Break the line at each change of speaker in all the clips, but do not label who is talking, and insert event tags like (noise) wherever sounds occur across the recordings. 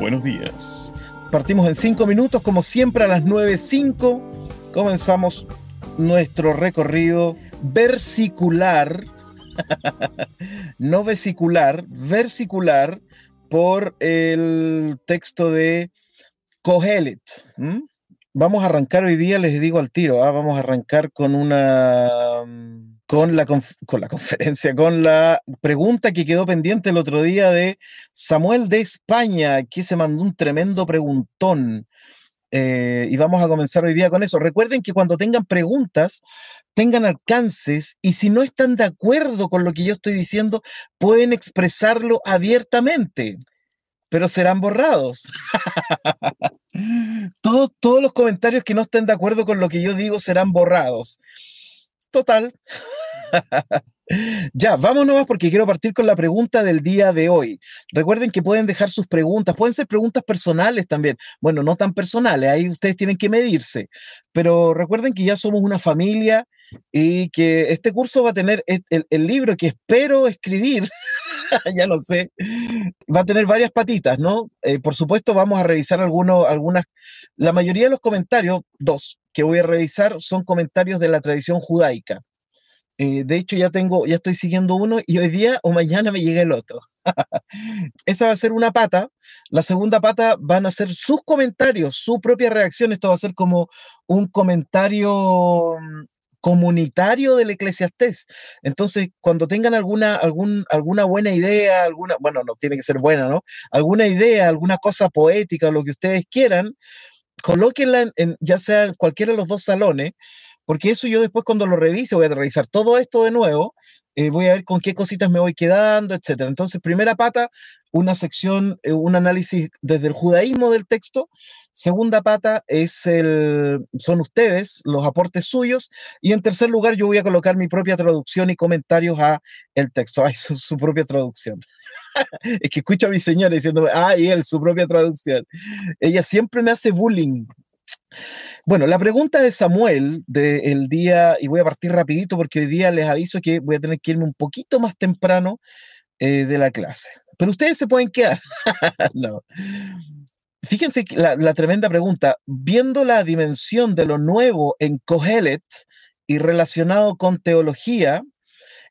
Buenos días. Partimos en cinco minutos, como siempre a las 9.05. Comenzamos nuestro recorrido versicular, (laughs) no vesicular, versicular por el texto de Kohelet. Vamos a arrancar hoy día, les digo al tiro, ¿ah? vamos a arrancar con una con la, con la (laughs) conferencia, con la pregunta que quedó pendiente el otro día de Samuel de España, que se mandó un tremendo preguntón. Eh, y vamos a comenzar hoy día con eso. Recuerden que cuando tengan preguntas, tengan alcances y si no están de acuerdo con lo que yo estoy diciendo, pueden expresarlo abiertamente, pero serán borrados. (laughs) todos, todos los comentarios que no estén de acuerdo con lo que yo digo serán borrados total. (laughs) Ya, vámonos porque quiero partir con la pregunta del día de hoy. Recuerden que pueden dejar sus preguntas, pueden ser preguntas personales también. Bueno, no tan personales, ahí ustedes tienen que medirse. Pero recuerden que ya somos una familia y que este curso va a tener el, libro que espero escribir, (laughs) ya lo sé, va a tener varias patitas, ¿no? Eh, por supuesto, vamos a revisar algunos, algunas, la mayoría de los comentarios, dos, que voy a revisar son comentarios de la tradición judaica. Eh, de hecho, ya tengo, ya estoy siguiendo uno y hoy día o mañana me llega el otro. (laughs) Esa va a ser una pata. La segunda pata van a ser sus comentarios, su propia reacción. Esto va a ser como un comentario mm, comunitario del Eclesiastés. Entonces, cuando tengan alguna, alguna buena idea, alguna, bueno, no tiene que ser buena, ¿no? Alguna idea, alguna cosa poética, lo que ustedes quieran, colóquenla en, ya sea en cualquiera de los dos salones porque eso yo después cuando lo revise voy a revisar todo esto de nuevo, eh, voy a ver con qué cositas me voy quedando, etc. Entonces, primera pata, una sección, eh, un análisis desde el judaísmo del texto. Segunda pata es el, son ustedes, los aportes suyos. Y en tercer lugar, yo voy a colocar mi propia traducción y comentarios a el texto. (laughs) Ay, su, su propia traducción. (laughs) es que escucho a mi señora diciendo, ay, él, su propia traducción. Ella siempre me hace bullying. Bueno, la pregunta de Samuel del día, y voy a partir rapidito porque hoy día les aviso que voy a tener que irme un poquito más temprano eh, de la clase. Pero ustedes se pueden quedar. (laughs) no. Fíjense la, tremenda pregunta. Viendo la dimensión de lo nuevo en Kohelet y relacionado con teología,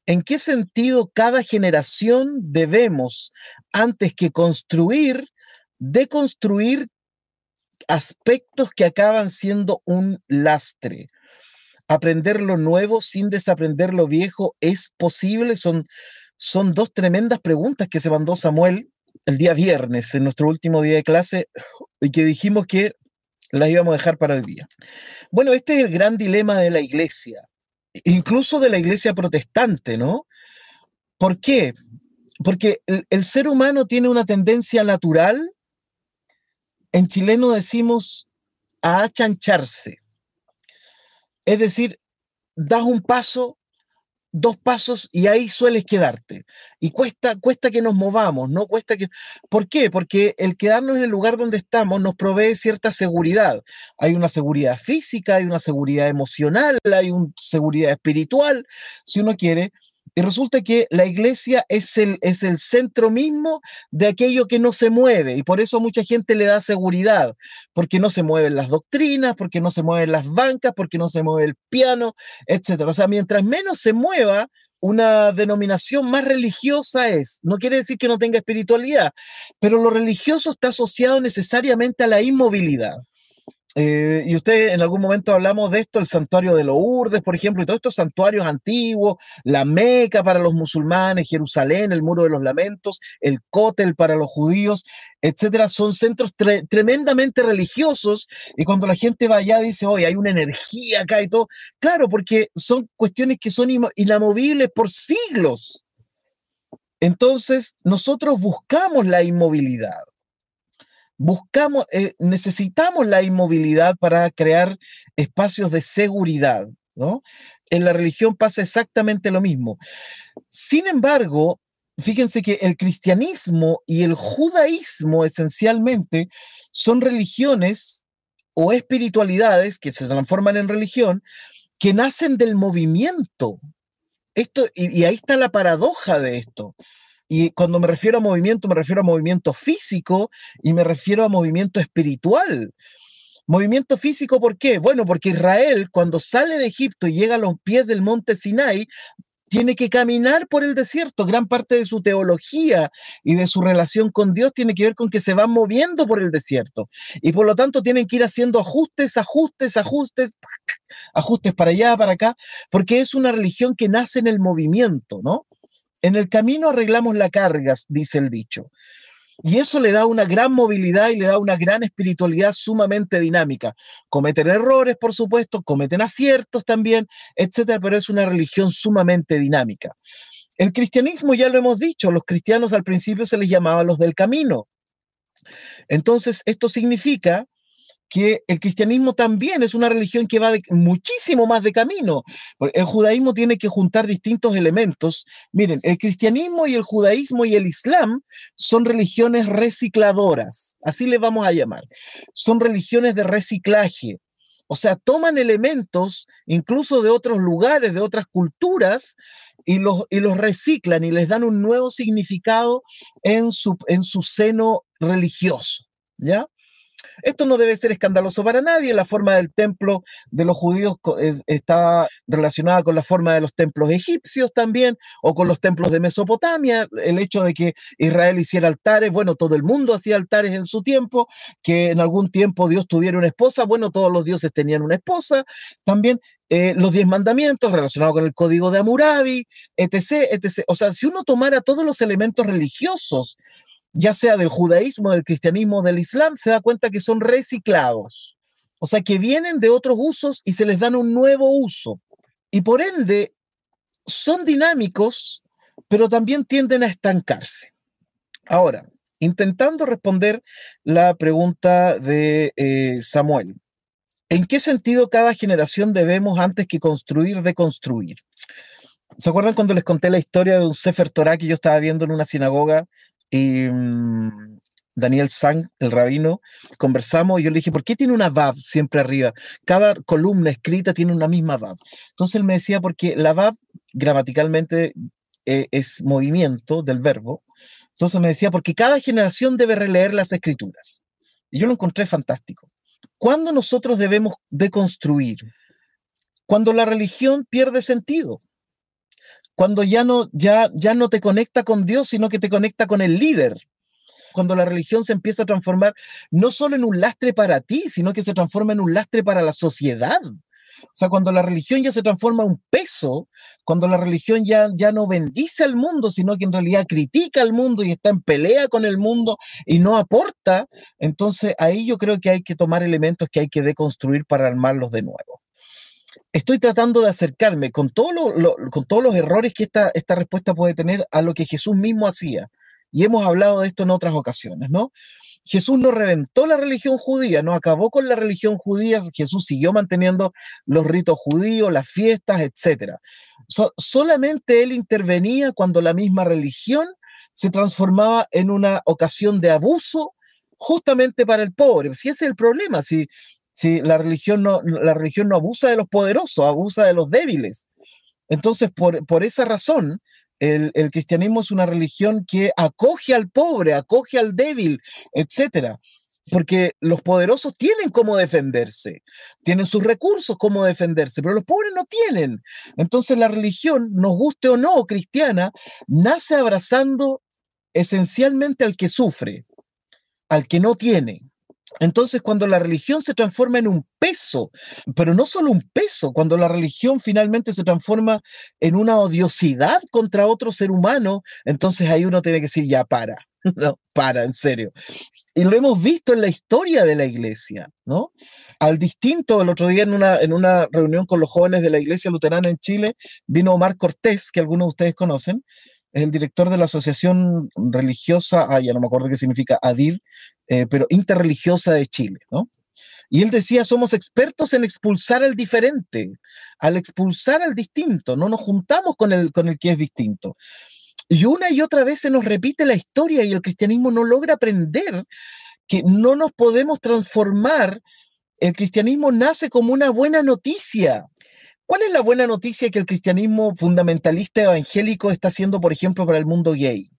¿en qué sentido cada generación debemos, antes que construir, deconstruir aspectos que acaban siendo un lastre. Aprender lo nuevo sin desaprender lo viejo es posible. Son, son dos tremendas preguntas que se mandó Samuel el día viernes, en nuestro último día de clase, y que dijimos que las íbamos a dejar para el día. Bueno, este es el gran dilema de la iglesia, incluso de la iglesia protestante, ¿no? ¿Por qué? Porque el, el ser humano tiene una tendencia natural en chileno decimos a achancharse. Es decir, das un paso, dos pasos y ahí sueles quedarte. Y cuesta, cuesta que nos movamos, ¿no? Cuesta que... ¿Por qué? Porque el quedarnos en el lugar donde estamos nos provee cierta seguridad. Hay una seguridad física, hay una seguridad emocional, hay una seguridad espiritual, si uno quiere, y resulta que la iglesia es el, es el centro mismo de aquello que no se mueve. Y por eso mucha gente le da seguridad, porque no se mueven las doctrinas, porque no se mueven las bancas, porque no se mueve el piano, etc. O sea, mientras menos se mueva, una denominación más religiosa es. No quiere decir que no tenga espiritualidad, pero lo religioso está asociado necesariamente a la inmovilidad. Eh, y usted en algún momento hablamos de esto, el santuario de los Urdes, por ejemplo, y todos estos santuarios antiguos, la Meca para los musulmanes, Jerusalén, el Muro de los Lamentos, el Cótel para los judíos, etcétera, son centros tremendamente religiosos. Y cuando la gente va allá dice, oye, hay una energía acá y todo. Claro, porque son cuestiones que son inamovibles por siglos. Entonces, nosotros buscamos la inmovilidad. Buscamos, eh, necesitamos la inmovilidad para crear espacios de seguridad, ¿no? En la religión pasa exactamente lo mismo. Sin embargo, fíjense que el cristianismo y el judaísmo esencialmente son religiones o espiritualidades que se transforman en religión que nacen del movimiento. Esto, y, y ahí está la paradoja de esto. Y cuando me refiero a movimiento, me refiero a movimiento físico y me refiero a movimiento espiritual. Movimiento físico, ¿por qué? Bueno, porque Israel, cuando sale de Egipto y llega a los pies del monte Sinai, tiene que caminar por el desierto. Gran parte de su teología y de su relación con Dios tiene que ver con que se van moviendo por el desierto. Y por lo tanto tienen que ir haciendo ajustes, ajustes, ajustes, ajustes para allá, para acá, porque es una religión que nace en el movimiento, ¿no? En el camino arreglamos la carga, dice el dicho. Y eso le da una gran movilidad y le da una gran espiritualidad sumamente dinámica. Cometen errores, por supuesto, cometen aciertos también, etcétera, pero es una religión sumamente dinámica. El cristianismo, ya lo hemos dicho, los cristianos al principio se les llamaba los del camino. Entonces, esto significa que el cristianismo también es una religión que va muchísimo más de camino. El judaísmo tiene que juntar distintos elementos. Miren, el cristianismo y el judaísmo y el islam son religiones recicladoras, así le vamos a llamar. Son religiones de reciclaje. O sea, toman elementos incluso de otros lugares, de otras culturas, y los, y los reciclan y les dan un nuevo significado en su, en su seno religioso. ¿Ya? Esto no debe ser escandaloso para nadie. La forma del templo de los judíos está relacionada con la forma de los templos egipcios también, o con los templos de Mesopotamia. El hecho de que Israel hiciera altares, bueno, todo el mundo hacía altares en su tiempo, que en algún tiempo Dios tuviera una esposa, bueno, todos los dioses tenían una esposa. También eh, los diez mandamientos relacionados con el código de Hammurabi, etc., etc. O sea, si uno tomara todos los elementos religiosos ya sea del judaísmo, del cristianismo, del islam, se da cuenta que son reciclados. O sea, que vienen de otros usos y se les dan un nuevo uso. Y por ende, son dinámicos, pero también tienden a estancarse. Ahora, intentando responder la pregunta de eh, Samuel, ¿en qué sentido cada generación debemos antes que construir, deconstruir? ¿Se acuerdan cuando les conté la historia de un Sefer Torah que yo estaba viendo en una sinagoga y mm, Daniel Sang, el rabino, conversamos y yo le dije, ¿por qué tiene una Vav siempre arriba? Cada columna escrita tiene una misma Vav. Entonces él me decía, porque la Vav gramaticalmente eh, es movimiento del verbo. Entonces me decía, porque cada generación debe releer las escrituras. Y yo lo encontré fantástico. ¿Cuándo nosotros debemos deconstruir? Cuando la religión pierde sentido cuando ya no, ya, ya no te conecta con Dios, sino que te conecta con el líder. Cuando la religión se empieza a transformar no solo en un lastre para ti, sino que se transforma en un lastre para la sociedad. O sea, cuando la religión ya se transforma en un peso, cuando la religión ya, ya no bendice al mundo, sino que en realidad critica al mundo y está en pelea con el mundo y no aporta, entonces ahí yo creo que hay que tomar elementos que hay que deconstruir para armarlos de nuevo estoy tratando de acercarme con, todo con todos los errores que esta, esta respuesta puede tener a lo que Jesús mismo hacía. Y hemos hablado de esto en otras ocasiones, ¿no? Jesús no reventó la religión judía, no acabó con la religión judía, Jesús siguió manteniendo los ritos judíos, las fiestas, etc. solamente él intervenía cuando la misma religión se transformaba en una ocasión de abuso justamente para el pobre. Si ese es el problema, si si la religión no, la religión no abusa de los poderosos, abusa de los débiles. Entonces, por, por esa razón, el, el, cristianismo es una religión que acoge al pobre, acoge al débil, etcétera. Porque los poderosos tienen cómo defenderse, tienen sus recursos cómo defenderse, pero los pobres no tienen. Entonces la religión, nos guste o no, cristiana, nace abrazando esencialmente al que sufre, al que no tiene. Entonces, cuando la religión se transforma en un peso, pero no solo un peso, cuando la religión finalmente se transforma en una odiosidad contra otro ser humano, entonces ahí uno tiene que decir, ya para, (laughs) no, para, en serio. Y lo hemos visto en la historia de la iglesia, ¿no? Al distinto, el otro día en una, en una reunión con los jóvenes de la iglesia luterana en Chile, vino Omar Cortés, que algunos de ustedes conocen, es el director de la Asociación Religiosa, ah, ya no me acuerdo qué significa ADIR, eh, pero Interreligiosa de Chile, ¿no? Y él decía, somos expertos en expulsar al diferente, al expulsar al distinto, no nos juntamos con el, con el que es distinto. Y una y otra vez se nos repite la historia y el cristianismo no logra aprender que no nos podemos transformar. El cristianismo nace como una buena noticia. ¿Cuál es la buena noticia que el cristianismo fundamentalista evangélico está haciendo, por ejemplo, para el mundo gay?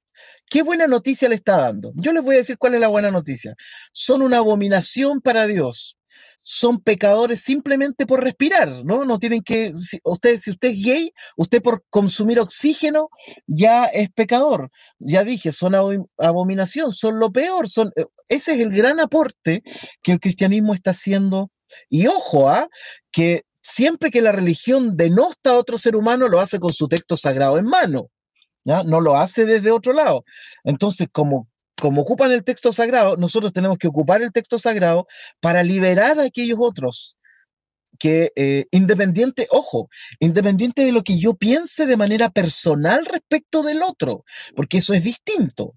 ¿Qué buena noticia le está dando? Yo les voy a decir cuál es la buena noticia. Son una abominación para Dios son pecadores simplemente por respirar, ¿no? No tienen que, si usted, si es gay, usted por consumir oxígeno ya es pecador. Ya dije, son abominación, son lo peor, eh, ese es el gran aporte que el cristianismo está haciendo. Y ojo, ¿ah? que siempre que la religión denosta a otro ser humano, lo hace con su texto sagrado en mano. No lo hace desde otro lado. Entonces, como como ocupan el texto sagrado, nosotros tenemos que ocupar el texto sagrado para liberar a aquellos otros que eh, independiente, ojo, independiente de lo que yo piense de manera personal respecto del otro, porque eso es distinto.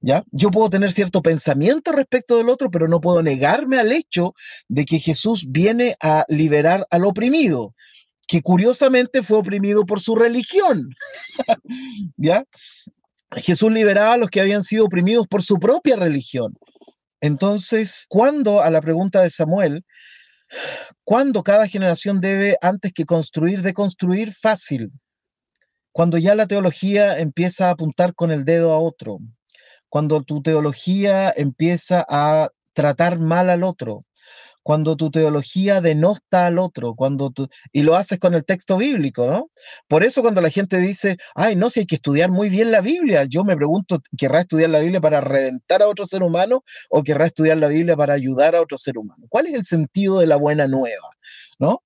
¿Ya? Yo puedo tener cierto pensamiento respecto del otro, pero no puedo negarme al hecho de que Jesús viene a liberar al oprimido, que curiosamente fue oprimido por su religión. (laughs) ¿Ya? Jesús liberaba a los que habían sido oprimidos por su propia religión. Entonces, ¿cuándo, a la pregunta de Samuel, cuándo cada generación debe, antes que construir, deconstruir? Fácil. Cuando ya la teología empieza a apuntar con el dedo a otro. Cuando tu teología empieza a tratar mal al otro cuando tu teología denosta al otro, cuando tú, y lo haces con el texto bíblico, ¿no? Por eso cuando la gente dice, ay, no, si hay que estudiar muy bien la Biblia, yo me pregunto, ¿querrá estudiar la Biblia para reventar a otro ser humano o querrá estudiar la Biblia para ayudar a otro ser humano? ¿Cuál es el sentido de la buena nueva, ¿no?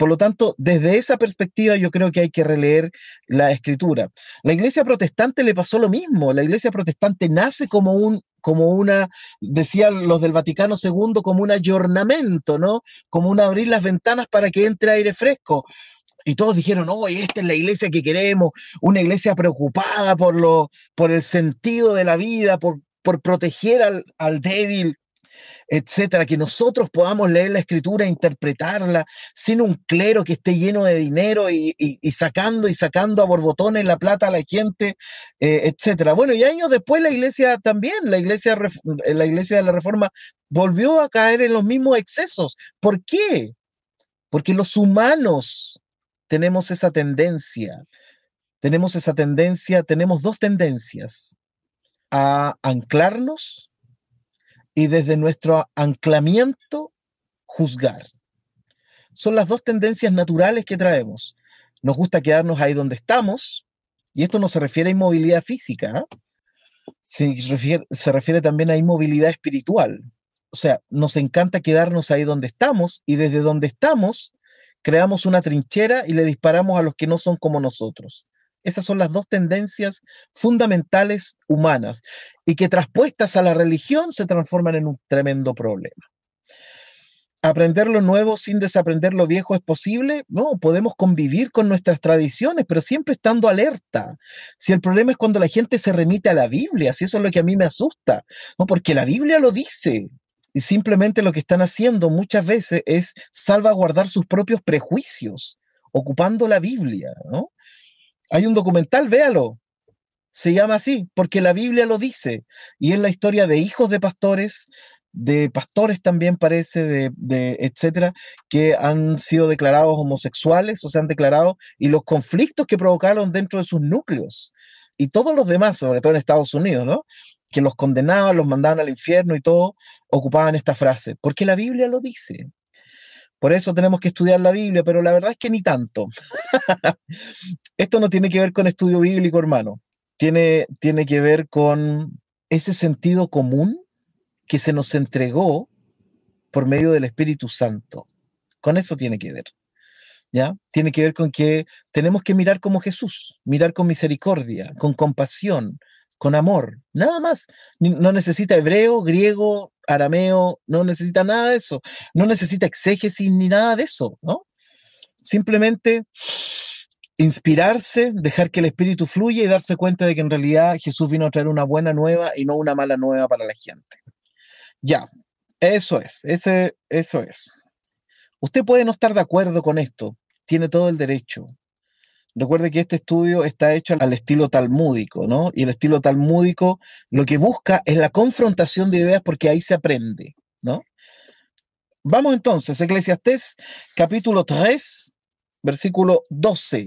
Por lo tanto, desde esa perspectiva yo creo que hay que releer la escritura. La iglesia protestante le pasó lo mismo. La iglesia protestante nace como un como una, decían los del Vaticano II, como un ayornamento, ¿no? Como un abrir las ventanas para que entre aire fresco. Y todos dijeron, oh, esta es la iglesia que queremos, una iglesia preocupada por, lo, por el sentido de la vida, por, por proteger al, al débil, etcétera, que nosotros podamos leer la escritura, e interpretarla, sin un clero que esté lleno de dinero y, sacando y sacando a borbotones la plata a la gente, eh, etcétera. Bueno, y años después la iglesia también, la iglesia, eh, la iglesia de la Reforma volvió a caer en los mismos excesos. ¿Por qué? Porque los humanos tenemos esa tendencia, tenemos esa tendencia, tenemos dos tendencias, a anclarnos y desde nuestro anclamiento juzgar. Son las dos tendencias naturales que traemos. Nos gusta quedarnos ahí donde estamos, y esto no se refiere a inmovilidad física, ¿ah? se, refiere, se refiere también a inmovilidad espiritual. O sea, nos encanta quedarnos ahí donde estamos y desde donde estamos creamos una trinchera y le disparamos a los que no son como nosotros. Esas son las dos tendencias fundamentales humanas y que traspuestas a la religión se transforman en un tremendo problema. ¿Aprender lo nuevo sin desaprender lo viejo es posible? No, podemos convivir con nuestras tradiciones, pero siempre estando alerta. Si el problema es cuando la gente se remite a la Biblia, si eso es lo que a mí me asusta, no, porque la Biblia lo dice. Y simplemente lo que están haciendo muchas veces es salvaguardar sus propios prejuicios, ocupando la Biblia, ¿no? Hay un documental, véalo. Se llama así, porque la Biblia lo dice. Y es la historia de hijos de pastores, de pastores también parece, de, de, etcétera, que han sido declarados homosexuales o se han declarado, y los conflictos que provocaron dentro de sus núcleos. Y todos los demás, sobre todo en Estados Unidos, ¿no? Que los condenaban, los mandaban al infierno y todo, ocupaban esta frase, porque la Biblia lo dice. Por eso tenemos que estudiar la Biblia, pero la verdad es que ni tanto. (laughs) Esto no tiene que ver con estudio bíblico, hermano. Tiene, tiene que ver con ese sentido común que se nos entregó por medio del Espíritu Santo. Con eso tiene que ver. ¿Ya? Tiene que ver con que tenemos que mirar como Jesús, mirar con misericordia, con compasión, con amor, nada más. No necesita hebreo, griego, arameo, no necesita nada de eso. No necesita exégesis ni nada de eso, ¿no? Simplemente inspirarse, dejar que el espíritu fluya y darse cuenta de que en realidad Jesús vino a traer una buena nueva y no una mala nueva para la gente. Ya, eso es, ese, eso es. Usted puede no estar de acuerdo con esto, tiene todo el derecho. Recuerde que este estudio está hecho al estilo talmúdico, ¿no? Y el estilo talmúdico lo que busca es la confrontación de ideas porque ahí se aprende, ¿no? Vamos entonces, Eclesiastés capítulo 3, versículo 12.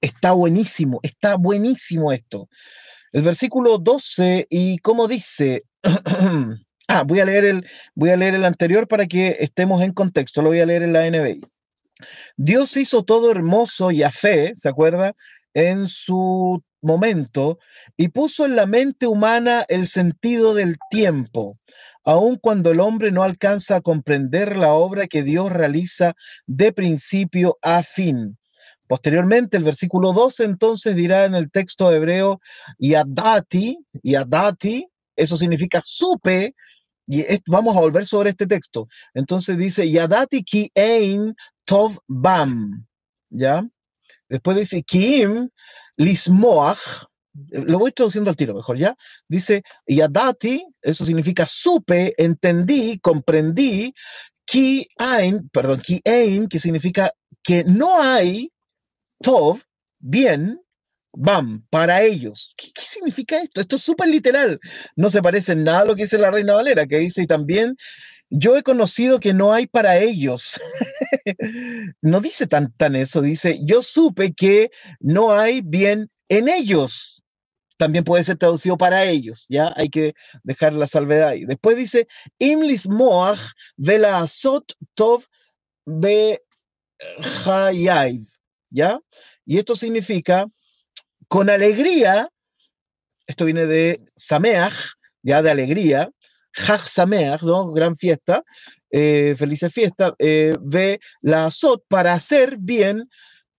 Está buenísimo, está buenísimo esto. El versículo 12, y cómo dice, (clears throat) ah, voy a, leer el, voy a leer el anterior para que estemos en contexto, lo voy a leer en la NBI. Dios hizo todo hermoso y a fe, ¿se acuerda? En su momento y puso en la mente humana el sentido del tiempo, aun cuando el hombre no alcanza a comprender la obra que Dios realiza de principio a fin. Posteriormente, el versículo 12 entonces dirá en el texto hebreo, Yadati, Yadati, eso significa supe, y vamos a volver sobre este texto. Entonces dice, Yadati ki ein tov bam, ¿ya? Después dice, kim lismoach, lo voy traduciendo al tiro mejor, ¿ya? Dice, Yadati, eso significa supe, entendí, comprendí, ki ein, perdón, ki ein, que significa que no hay Tov, bien, Bam, para ellos. ¿Qué, significa esto? Esto es súper literal. No se parece nada a lo que dice la Reina Valera, que dice también, yo he conocido que no hay para ellos. (laughs) no dice tan, tan eso, dice, yo supe que no hay bien en ellos. También puede ser traducido para ellos, ¿ya? Hay que dejar la salvedad ahí. Después dice, Imlis Moach la Azot Tov Be ¿ya? Y esto significa con alegría, esto viene de Sameach, ya de alegría, Hach Sameach, ¿no? Gran fiesta, eh, felices fiesta, eh, ve la Azot para hacer bien,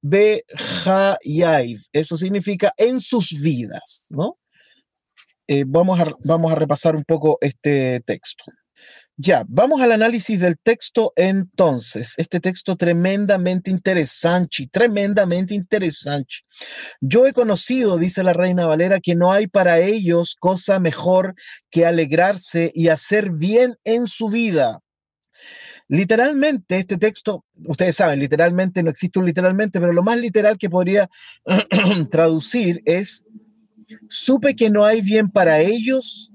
ve Hayaiv, eso significa en sus vidas, ¿no? Eh, vamos, a, vamos a repasar un poco este texto. Ya, vamos al análisis del texto entonces. Este texto tremendamente interesante, tremendamente interesante. Yo he conocido, dice la reina Valera, que no hay para ellos cosa mejor que alegrarse y hacer bien en su vida. Literalmente, este texto, ustedes saben, literalmente no existe un literalmente, pero lo más literal que podría (clears throat) traducir es, supe que no hay bien para ellos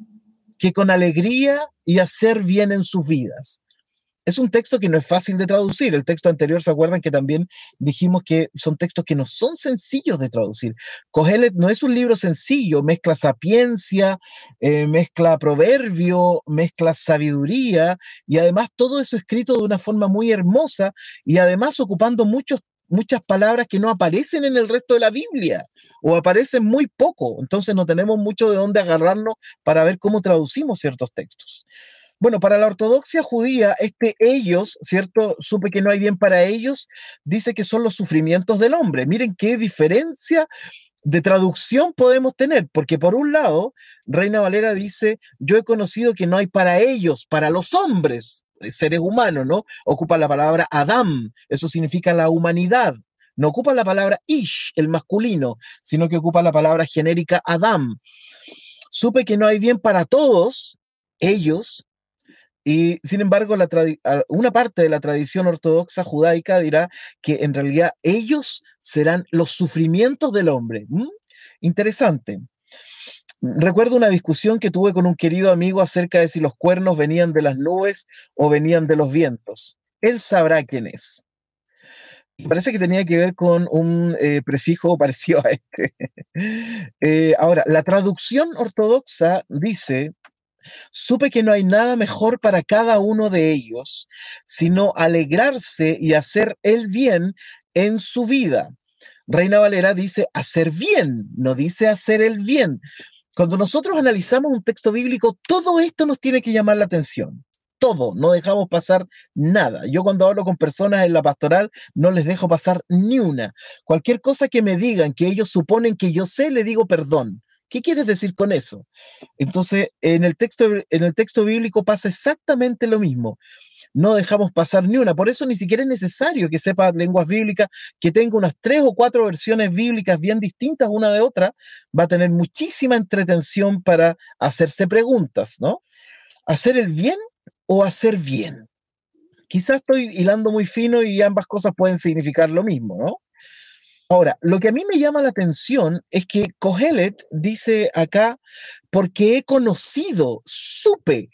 que con alegría y hacer bien en sus vidas. Es un texto que no es fácil de traducir. El texto anterior, ¿se acuerdan que también dijimos que son textos que no son sencillos de traducir? Cogelet no es un libro sencillo, mezcla sapiencia, eh, mezcla proverbio, mezcla sabiduría y además todo eso escrito de una forma muy hermosa y además ocupando muchos muchas palabras que no aparecen en el resto de la Biblia o aparecen muy poco. Entonces no tenemos mucho de dónde agarrarnos para ver cómo traducimos ciertos textos. Bueno, para la ortodoxia judía, este ellos, ¿cierto? Supe que no hay bien para ellos, dice que son los sufrimientos del hombre. Miren qué diferencia de traducción podemos tener, porque por un lado, Reina Valera dice, yo he conocido que no hay para ellos, para los hombres, seres humanos, ¿no? Ocupa la palabra Adam, eso significa la humanidad. No ocupa la palabra Ish, el masculino, sino que ocupa la palabra genérica Adam. Supe que no hay bien para todos ellos, y sin embargo, una parte de la tradición ortodoxa judaica dirá que en realidad ellos serán los sufrimientos del hombre. ¿Mm? Interesante. Recuerdo una discusión que tuve con un querido amigo acerca de si los cuernos venían de las nubes o venían de los vientos. Él sabrá quién es. Parece que tenía que ver con un eh, prefijo (laughs) parecido a este. Eh, ahora, la traducción ortodoxa dice, supe que no hay nada mejor para cada uno de ellos, sino alegrarse y hacer el bien en su vida. Reina Valera dice hacer bien, no dice hacer el bien, cuando nosotros analizamos un texto bíblico, todo esto nos tiene que llamar la atención. Todo, no dejamos pasar nada. Yo cuando hablo con personas en la pastoral, no les dejo pasar ni una. Cualquier cosa que me digan que ellos suponen que yo sé, le digo perdón ¿Qué quieres decir con eso? Entonces, en el texto, en el texto bíblico pasa exactamente lo mismo. No dejamos pasar ni una. Por eso ni siquiera es necesario que sepa lenguas bíblicas, que tenga unas tres o cuatro versiones bíblicas bien distintas una de otra. Va a tener muchísima entretención para hacerse preguntas, ¿no? ¿Hacer el bien o hacer bien? Quizás estoy hilando muy fino y ambas cosas pueden significar lo mismo, ¿no? Ahora, lo que a mí me llama la atención es que Kohelet dice acá, porque he conocido, supe,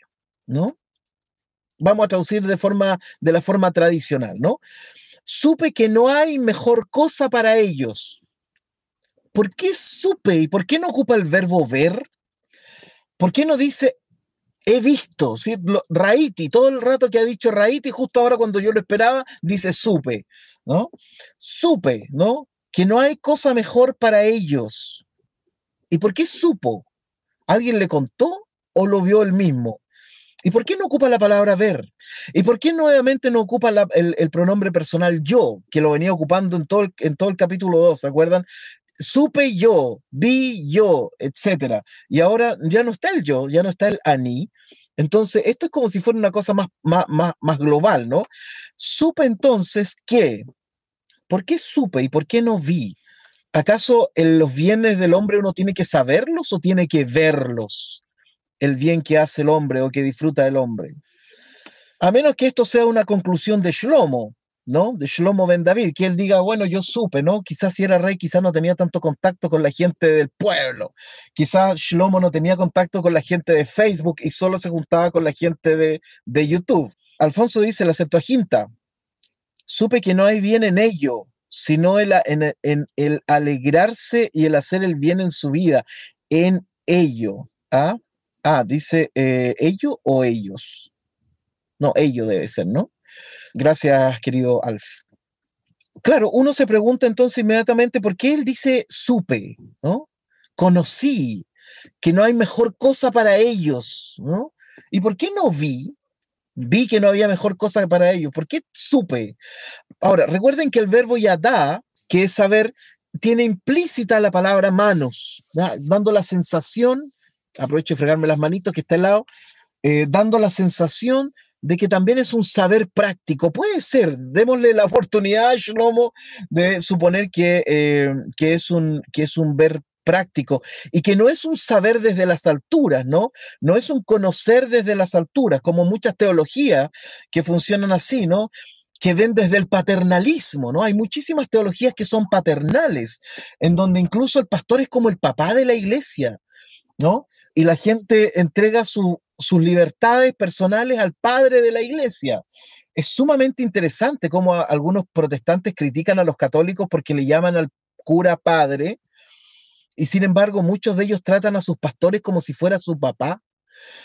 ¿no? Vamos a traducir de la forma tradicional, ¿no? Supe que no hay mejor cosa para ellos. ¿Por qué supe y por qué no ocupa el verbo ver? ¿Por qué no dice he visto? ¿sí? Raiti, todo el rato que ha dicho Raiti, justo ahora cuando yo lo esperaba, dice supe, ¿no? Supe, ¿no? Que no hay cosa mejor para ellos. ¿Y por qué supo? ¿Alguien le contó o lo vio él mismo? ¿Y por qué no ocupa la palabra ver? ¿Y por qué nuevamente no ocupa el, pronombre personal yo, que lo venía ocupando en todo el, en todo el capítulo 2, ¿se acuerdan? Supe yo, vi yo, etcétera. Y ahora ya no está el yo, ya no está el ani. Entonces, esto es como si fuera una cosa más, más, más, más global, ¿no? Supe entonces que ¿Por qué supe y por qué no vi? ¿Acaso en los bienes del hombre uno tiene que saberlos o tiene que verlos? El bien que hace el hombre o que disfruta el hombre. A menos que esto sea una conclusión de Shlomo, ¿no? De Shlomo Ben David, que él diga, bueno, yo supe, ¿no? Quizás si era rey, quizás no tenía tanto contacto con la gente del pueblo. Quizás Shlomo no tenía contacto con la gente de Facebook y solo se juntaba con la gente de, de YouTube. Alfonso dice la Septuaginta, supe que no hay bien en ello, sino en, el alegrarse y el hacer el bien en su vida, en ello. ¿ah? ah dice eh, ello o ellos. No, ello debe ser, ¿no? Gracias, querido Alf. Claro, uno se pregunta entonces inmediatamente por qué él dice supe, ¿no? Conocí que no hay mejor cosa para ellos, ¿no? ¿Y por qué no vi? Vi que no había mejor cosa para ellos. ¿Por qué supe? Ahora, recuerden que el verbo yadá, que es saber, tiene implícita la palabra manos, dando la sensación, aprovecho de fregarme las manitos que está al lado, eh, dando la sensación de que también es un saber práctico. Puede ser, démosle la oportunidad a Shlomo de suponer que, eh, que, es, un, que es un ver práctico y que no es un saber desde las alturas, ¿no? No es un conocer desde las alturas, como muchas teologías que funcionan así, ¿no? que ven desde el paternalismo, ¿no? Hay muchísimas teologías que son paternales, en donde incluso el pastor es como el papá de la iglesia, ¿no? Y la gente entrega sus libertades personales al padre de la iglesia. Es sumamente interesante cómo algunos protestantes critican a los católicos porque le llaman al cura padre, y sin embargo, muchos de ellos tratan a sus pastores como si fuera su papá.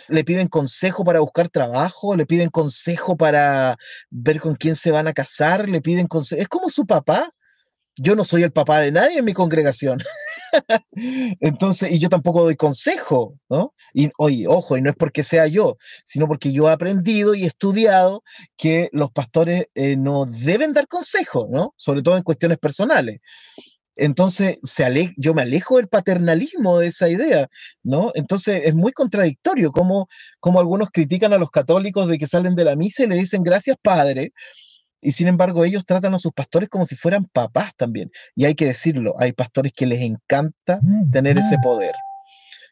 Le piden consejo para buscar trabajo, le piden consejo para ver con quién se van a casar, le piden consejo. Es como su papá. Yo no soy el papá de nadie en mi congregación. (laughs) Entonces, y yo tampoco doy consejo, ¿no? Y oye, ojo, y no es porque sea yo, sino porque yo he aprendido y estudiado que los pastores eh, no deben dar consejo, ¿no? Sobre todo en cuestiones personales. Entonces, se yo me alejo del paternalismo de esa idea, ¿no? Entonces, es muy contradictorio como, como algunos critican a los católicos de que salen de la misa y le dicen gracias, padre, y sin embargo ellos tratan a sus pastores como si fueran papás también. Y hay que decirlo, hay pastores que les encanta tener ese poder,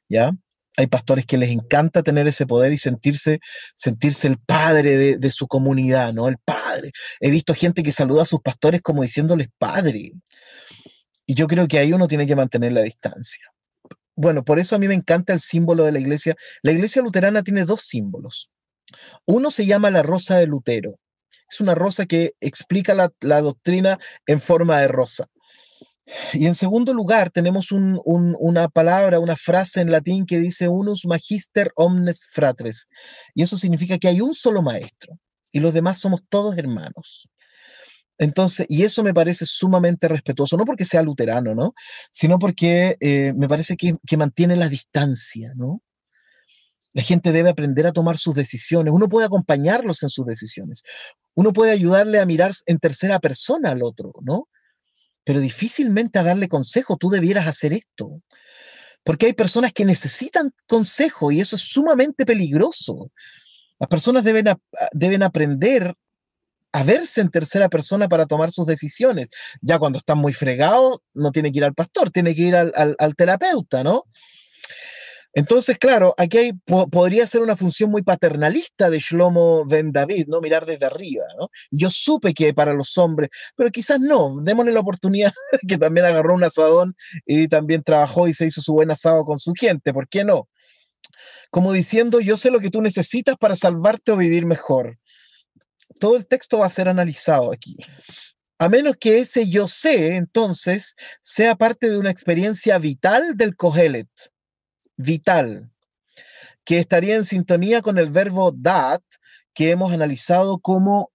¿ya? Hay pastores que les encanta tener ese poder y sentirse, sentirse el padre de, de su comunidad, ¿no? El padre. He visto gente que saluda a sus pastores como diciéndoles padre. Y yo creo que ahí uno tiene que mantener la distancia. Bueno, por eso a mí me encanta el símbolo de la iglesia. La iglesia luterana tiene dos símbolos. Uno se llama la rosa de Lutero. Es una rosa que explica la, doctrina en forma de rosa. Y en segundo lugar, tenemos una palabra, una frase en latín que dice unus magister omnes fratres. Y eso significa que hay un solo maestro y los demás somos todos hermanos. Entonces, y eso me parece sumamente respetuoso, no porque sea luterano, ¿no? Sino porque eh, me parece que, que, mantiene la distancia, ¿no? La gente debe aprender a tomar sus decisiones. Uno puede acompañarlos en sus decisiones. Uno puede ayudarle a mirar en tercera persona al otro, ¿no? Pero difícilmente a darle consejo, tú debieras hacer esto. porque hay personas que necesitan consejo y eso es sumamente peligroso. Las personas deben, deben aprender a verse en tercera persona para tomar sus decisiones. Ya cuando están muy fregados, no tiene que ir al pastor, tiene que ir al, terapeuta, ¿no? Entonces, claro, aquí hay, podría ser una función muy paternalista de Shlomo Ben David, ¿no? Mirar desde arriba, ¿no? Yo supe que para los hombres, pero quizás no, démosle la oportunidad (laughs) que también agarró un asadón y también trabajó y se hizo su buen asado con su gente, ¿por qué no? Como diciendo, yo sé lo que tú necesitas para salvarte o vivir mejor. Todo el texto va a ser analizado aquí. A menos que ese yo sé, entonces, sea parte de una experiencia vital del Kohelet vital, que estaría en sintonía con el verbo dat, que hemos analizado como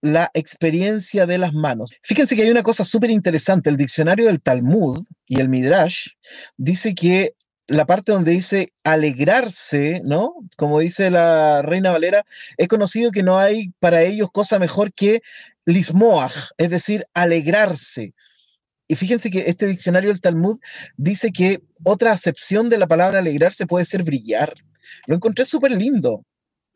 la experiencia de las manos. Fíjense que hay una cosa súper interesante. El diccionario del Talmud y el Midrash dice que la parte donde dice alegrarse, ¿no? Como dice la Reina Valera, he conocido que no hay para ellos cosa mejor que lismoach, es decir, alegrarse. Y fíjense que este diccionario del Talmud dice que otra acepción de la palabra alegrarse puede ser brillar. Lo encontré súper lindo,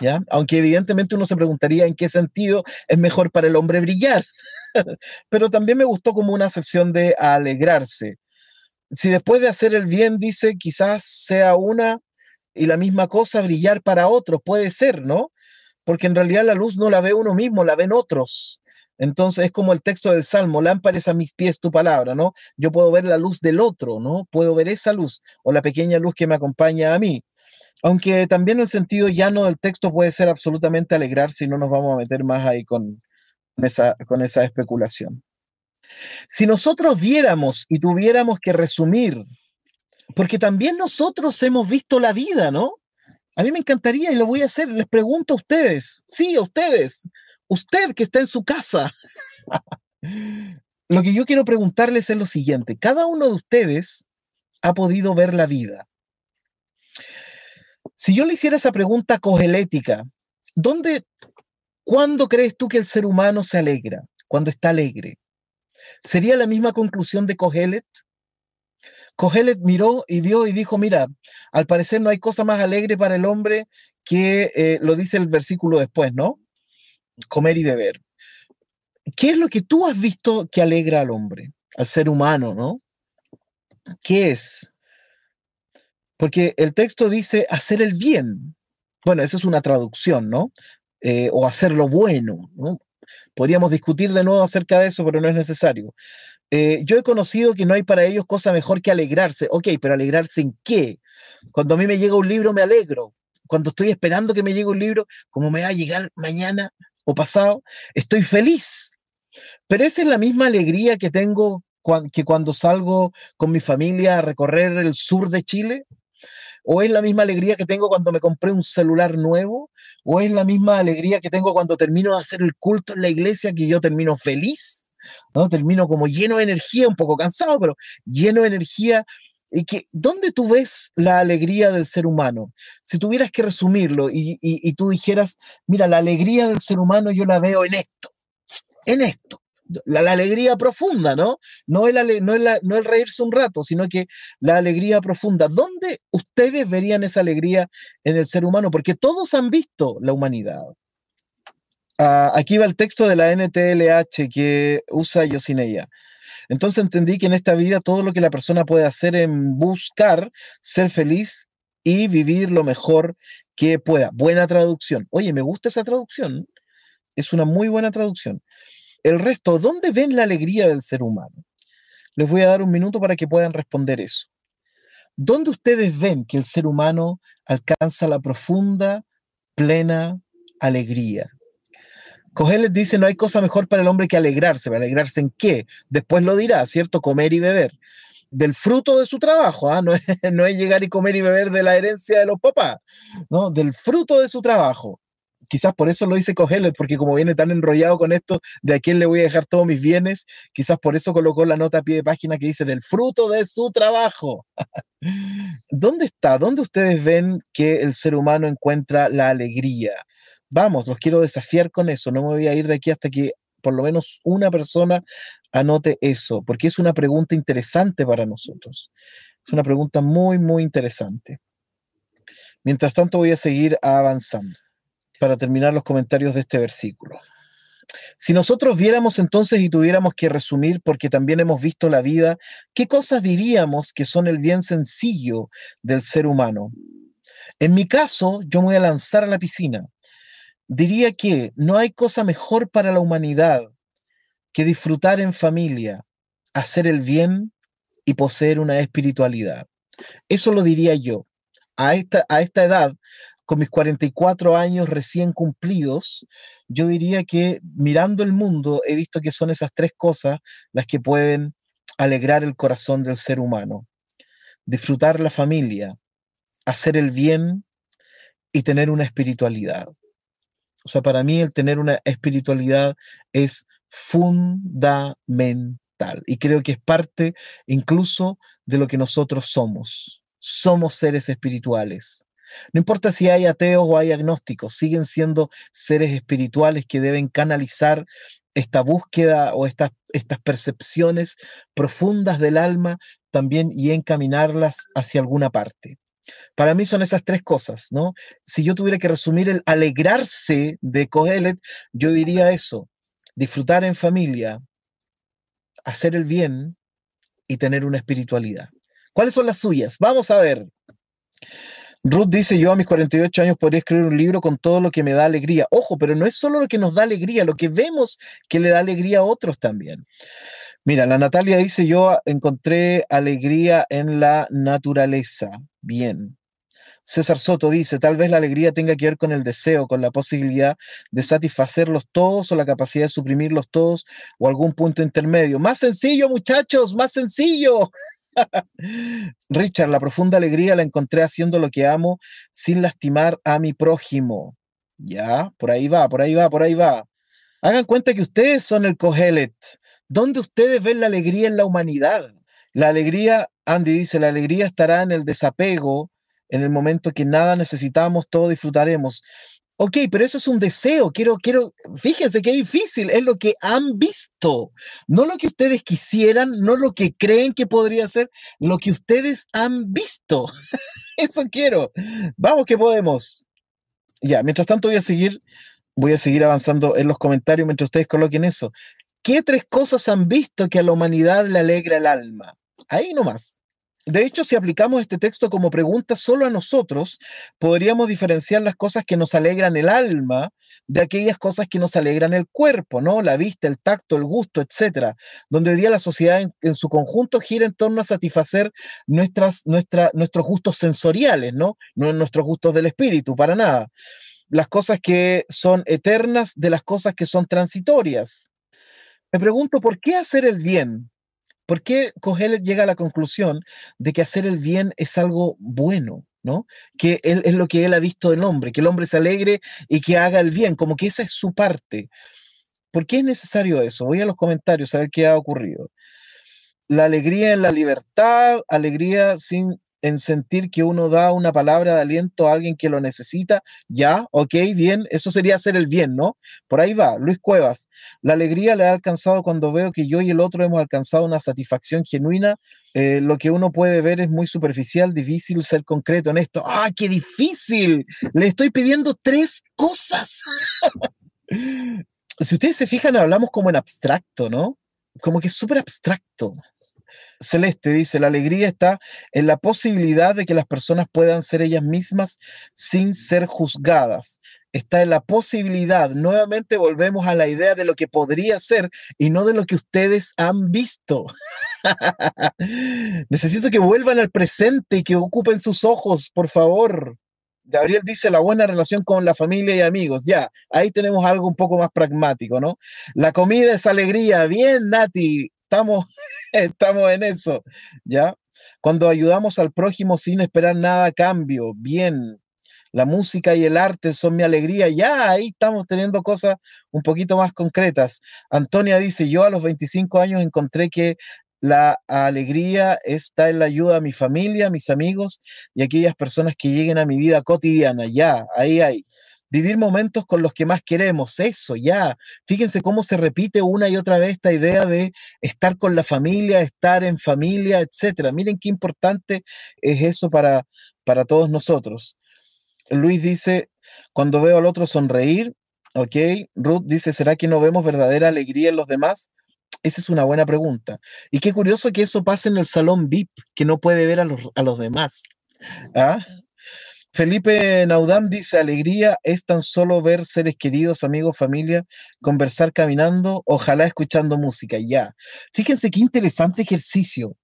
¿ya? Aunque evidentemente uno se preguntaría en qué sentido es mejor para el hombre brillar. (laughs) Pero también me gustó como una acepción de alegrarse. Si después de hacer el bien dice quizás sea una y la misma cosa brillar para otros, puede ser, ¿no? Porque en realidad la luz no la ve uno mismo, la ven otros. Entonces es como el texto del Salmo, lámparas a mis pies tu palabra, ¿no? Yo puedo ver la luz del otro, ¿no? Puedo ver esa luz o la pequeña luz que me acompaña a mí. Aunque también el sentido llano del texto puede ser absolutamente alegrar si no nos vamos a meter más ahí con, esa, con esa especulación. Si nosotros viéramos y tuviéramos que resumir, porque también nosotros hemos visto la vida, ¿no? A mí me encantaría y lo voy a hacer, les pregunto a ustedes, sí, a ustedes, usted que está en su casa. (laughs) lo que yo quiero preguntarles es lo siguiente. Cada uno de ustedes ha podido ver la vida. Si yo le hiciera esa pregunta cogelética, ¿dónde, cuándo crees tú que el ser humano se alegra? Cuando está alegre. ¿Sería la misma conclusión de Cogelet? Cogelet miró y vio y dijo, mira, al parecer no hay cosa más alegre para el hombre que eh, lo dice el versículo después, ¿no? comer y beber. ¿Qué es lo que tú has visto que alegra al hombre, al ser humano, no? ¿Qué es? Porque el texto dice hacer el bien. Bueno, esa es una traducción, ¿no? Eh, o hacer lo bueno, ¿no? Podríamos discutir de nuevo acerca de eso, pero no es necesario. Eh, yo he conocido que no hay para ellos cosa mejor que alegrarse. Ok, pero alegrarse en qué? Cuando a mí me llega un libro me alegro. Cuando estoy esperando que me llegue un libro, como me va a llegar mañana, o pasado, estoy feliz. Pero esa es la misma alegría que tengo que cuando salgo con mi familia a recorrer el sur de Chile. ¿O es la misma alegría que tengo cuando me compré un celular nuevo? ¿O es la misma alegría que tengo cuando termino de hacer el culto en la iglesia que yo termino feliz? ¿no? Termino como lleno de energía, un poco cansado, pero lleno de energía y que, ¿dónde tú ves la alegría del ser humano? Si tuvieras que resumirlo y, tú dijeras, mira, la alegría del ser humano yo la veo en esto, en esto. La, alegría profunda, ¿no? No el, no, no el reírse un rato, sino que la alegría profunda. ¿Dónde ustedes verían esa alegría en el ser humano? Porque todos han visto la humanidad. Ah, aquí va el texto de la NTLH que usa Yosinella. Entonces entendí que en esta vida todo lo que la persona puede hacer en buscar ser feliz y vivir lo mejor que pueda. Buena traducción. Oye, me gusta esa traducción. Es una muy buena traducción. El resto, ¿dónde ven la alegría del ser humano? Les voy a dar un minuto para que puedan responder eso. ¿Dónde ustedes ven que el ser humano alcanza la profunda, plena alegría? les dice, no hay cosa mejor para el hombre que alegrarse. ¿Alegrarse en qué? Después lo dirá, ¿cierto? Comer y beber. Del fruto de su trabajo, ¿ah? no, es, (laughs) no es llegar y comer y beber de la herencia de los papás, ¿no? Del fruto de su trabajo. Quizás por eso lo dice Cogelet, porque como viene tan enrollado con esto, de a quién le voy a dejar todos mis bienes, quizás por eso colocó la nota a pie de página que dice del fruto de su trabajo. (laughs) ¿Dónde está? ¿Dónde ustedes ven que el ser humano encuentra la alegría? Vamos, los quiero desafiar con eso. No me voy a ir de aquí hasta que por lo menos una persona anote eso, porque es una pregunta interesante para nosotros. Es una pregunta muy, muy interesante. Mientras tanto, voy a seguir avanzando para terminar los comentarios de este versículo. Si nosotros viéramos entonces y tuviéramos que resumir, porque también hemos visto la vida, ¿qué cosas diríamos que son el bien sencillo del ser humano? En mi caso, yo me voy a lanzar a la piscina. Diría que no hay cosa mejor para la humanidad que disfrutar en familia, hacer el bien y poseer una espiritualidad. Eso lo diría yo. A esta, a esta edad, con mis 44 años recién cumplidos, yo diría que mirando el mundo he visto que son esas tres cosas las que pueden alegrar el corazón del ser humano. Disfrutar la familia, hacer el bien y tener una espiritualidad. O sea, para mí el tener una espiritualidad es fundamental y creo que es parte incluso de lo que nosotros somos. Somos seres espirituales. No importa si hay ateos o hay agnósticos, siguen siendo seres espirituales que deben canalizar esta búsqueda o estas, estas percepciones profundas del alma también y encaminarlas hacia alguna parte. Para mí son esas tres cosas, ¿no? Si yo tuviera que resumir el alegrarse de Kohelet, yo diría eso, disfrutar en familia, hacer el bien y tener una espiritualidad. ¿Cuáles son las suyas? Vamos a ver. Ruth dice, yo a mis 48 años podría escribir un libro con todo lo que me da alegría. Ojo, pero no es solo lo que nos da alegría, lo que vemos que le da alegría a otros también. Mira, la Natalia dice, yo encontré alegría en la naturaleza. Bien. César Soto dice, tal vez la alegría tenga que ver con el deseo, con la posibilidad de satisfacerlos todos o la capacidad de suprimirlos todos o algún punto intermedio. Más sencillo, muchachos, más sencillo. Richard, la profunda alegría la encontré haciendo lo que amo sin lastimar a mi prójimo. Ya, por ahí va, por ahí va, por ahí va. Hagan cuenta que ustedes son el Cogelet. ¿Dónde ustedes ven la alegría en la humanidad? La alegría, Andy dice, la alegría estará en el desapego, en el momento que nada necesitamos, todo disfrutaremos. Ok, pero eso es un deseo. Quiero, quiero, fíjense qué difícil. Es lo que han visto. No lo que ustedes quisieran, no lo que creen que podría ser, lo que ustedes han visto. (laughs) eso quiero. Vamos que podemos. Ya, mientras tanto voy a seguir, voy a seguir avanzando en los comentarios mientras ustedes coloquen eso. ¿Qué tres cosas han visto que a la humanidad le alegra el alma? Ahí nomás. De hecho, si aplicamos este texto como pregunta solo a nosotros, podríamos diferenciar las cosas que nos alegran el alma de aquellas cosas que nos alegran el cuerpo, ¿no? La vista, el tacto, el gusto, etcétera. Donde hoy día la sociedad en, su conjunto gira en torno a satisfacer nuestras, nuestros gustos sensoriales, ¿no? No nuestros gustos del espíritu, para nada. Las cosas que son eternas de las cosas que son transitorias. Me pregunto, ¿por qué hacer el bien? ¿Por qué Cogelet llega a la conclusión de que hacer el bien es algo bueno? ¿no? Que es lo que él ha visto del hombre, que el hombre se alegre y que haga el bien, como que esa es su parte. ¿Por qué es necesario eso? Voy a los comentarios a ver qué ha ocurrido. La alegría en la libertad, alegría sin en sentir que uno da una palabra de aliento a alguien que lo necesita, ya, ok, bien, eso sería hacer el bien, ¿no? Por ahí va, Luis Cuevas, la alegría le ha alcanzado cuando veo que yo y el otro hemos alcanzado una satisfacción genuina, eh, lo que uno puede ver es muy superficial, difícil ser concreto en esto. ¡Ah, qué difícil! Le estoy pidiendo tres cosas. (laughs) si ustedes se fijan, hablamos como en abstracto, ¿no? Como que es súper abstracto. Celeste dice, la alegría está en la posibilidad de que las personas puedan ser ellas mismas sin ser juzgadas. Está en la posibilidad, nuevamente volvemos a la idea de lo que podría ser y no de lo que ustedes han visto. (laughs) Necesito que vuelvan al presente y que ocupen sus ojos, por favor. Gabriel dice la buena relación con la familia y amigos. Ya, ahí tenemos algo un poco más pragmático, ¿no? La comida es alegría. Bien, Nati, estamos (laughs) Estamos en eso, ¿ya? Cuando ayudamos al prójimo sin esperar nada a cambio, bien. La música y el arte son mi alegría. Ya, ahí estamos teniendo cosas un poquito más concretas. Antonia dice, yo a los 25 años encontré que la alegría está en la ayuda a mi familia, a mis amigos y aquellas personas que lleguen a mi vida cotidiana. Ya, ahí hay. Vivir momentos con los que más queremos, eso, ya. Fíjense cómo se repite una y otra vez esta idea de estar con la familia, estar en familia, etcétera. Miren qué importante es eso para, para todos nosotros. Luis dice, cuando veo al otro sonreír, ok. Ruth dice, ¿será que no vemos verdadera alegría en los demás? Esa es una buena pregunta. Y qué curioso que eso pase en el salón VIP, que no puede ver a los, a los demás. ¿Ah? Felipe Naudán dice, alegría es tan solo ver seres queridos, amigos, familia, conversar caminando, ojalá escuchando música, ya. Fíjense qué interesante ejercicio,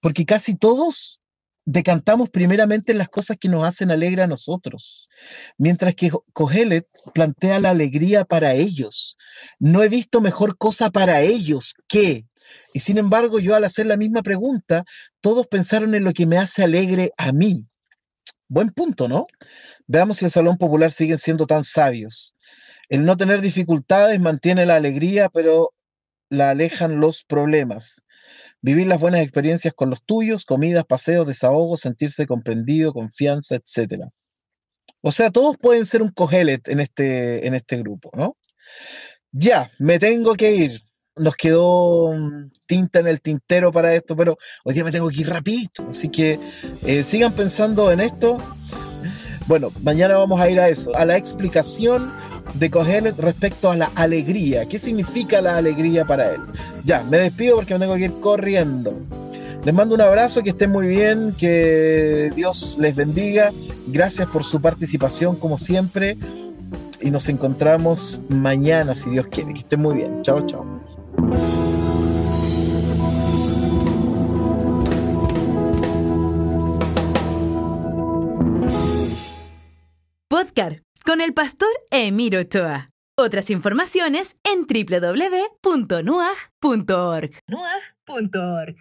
porque casi todos decantamos primeramente en las cosas que nos hacen alegre a nosotros, mientras que Cogelet plantea la alegría para ellos. No he visto mejor cosa para ellos que... Y sin embargo, yo al hacer la misma pregunta, todos pensaron en lo que me hace alegre a mí. Buen punto, ¿no? Veamos si el Salón Popular siguen siendo tan sabios. El no tener dificultades mantiene la alegría, pero la alejan los problemas. Vivir las buenas experiencias con los tuyos, comidas, paseos, desahogos, sentirse comprendido, confianza, etc. O sea, todos pueden ser un cogelet en este, en este grupo, ¿no? Ya, me tengo que ir nos quedó mm, tinta en el tintero para esto, pero hoy día me tengo que ir rapidito, así que eh, sigan pensando en esto. Bueno, mañana vamos a ir a eso, a la explicación de Cogelet respecto a la alegría. ¿Qué significa la alegría para él? Ya, me despido porque me tengo que ir corriendo. Les mando un abrazo, que estén muy bien, que Dios les bendiga. Gracias por su participación como siempre. Y nos encontramos mañana, si Dios quiere. Que estén muy bien. Chao, chao.
Con el pastor Emiro Ochoa. Otras informaciones en www.nuag.org. Nuag.org.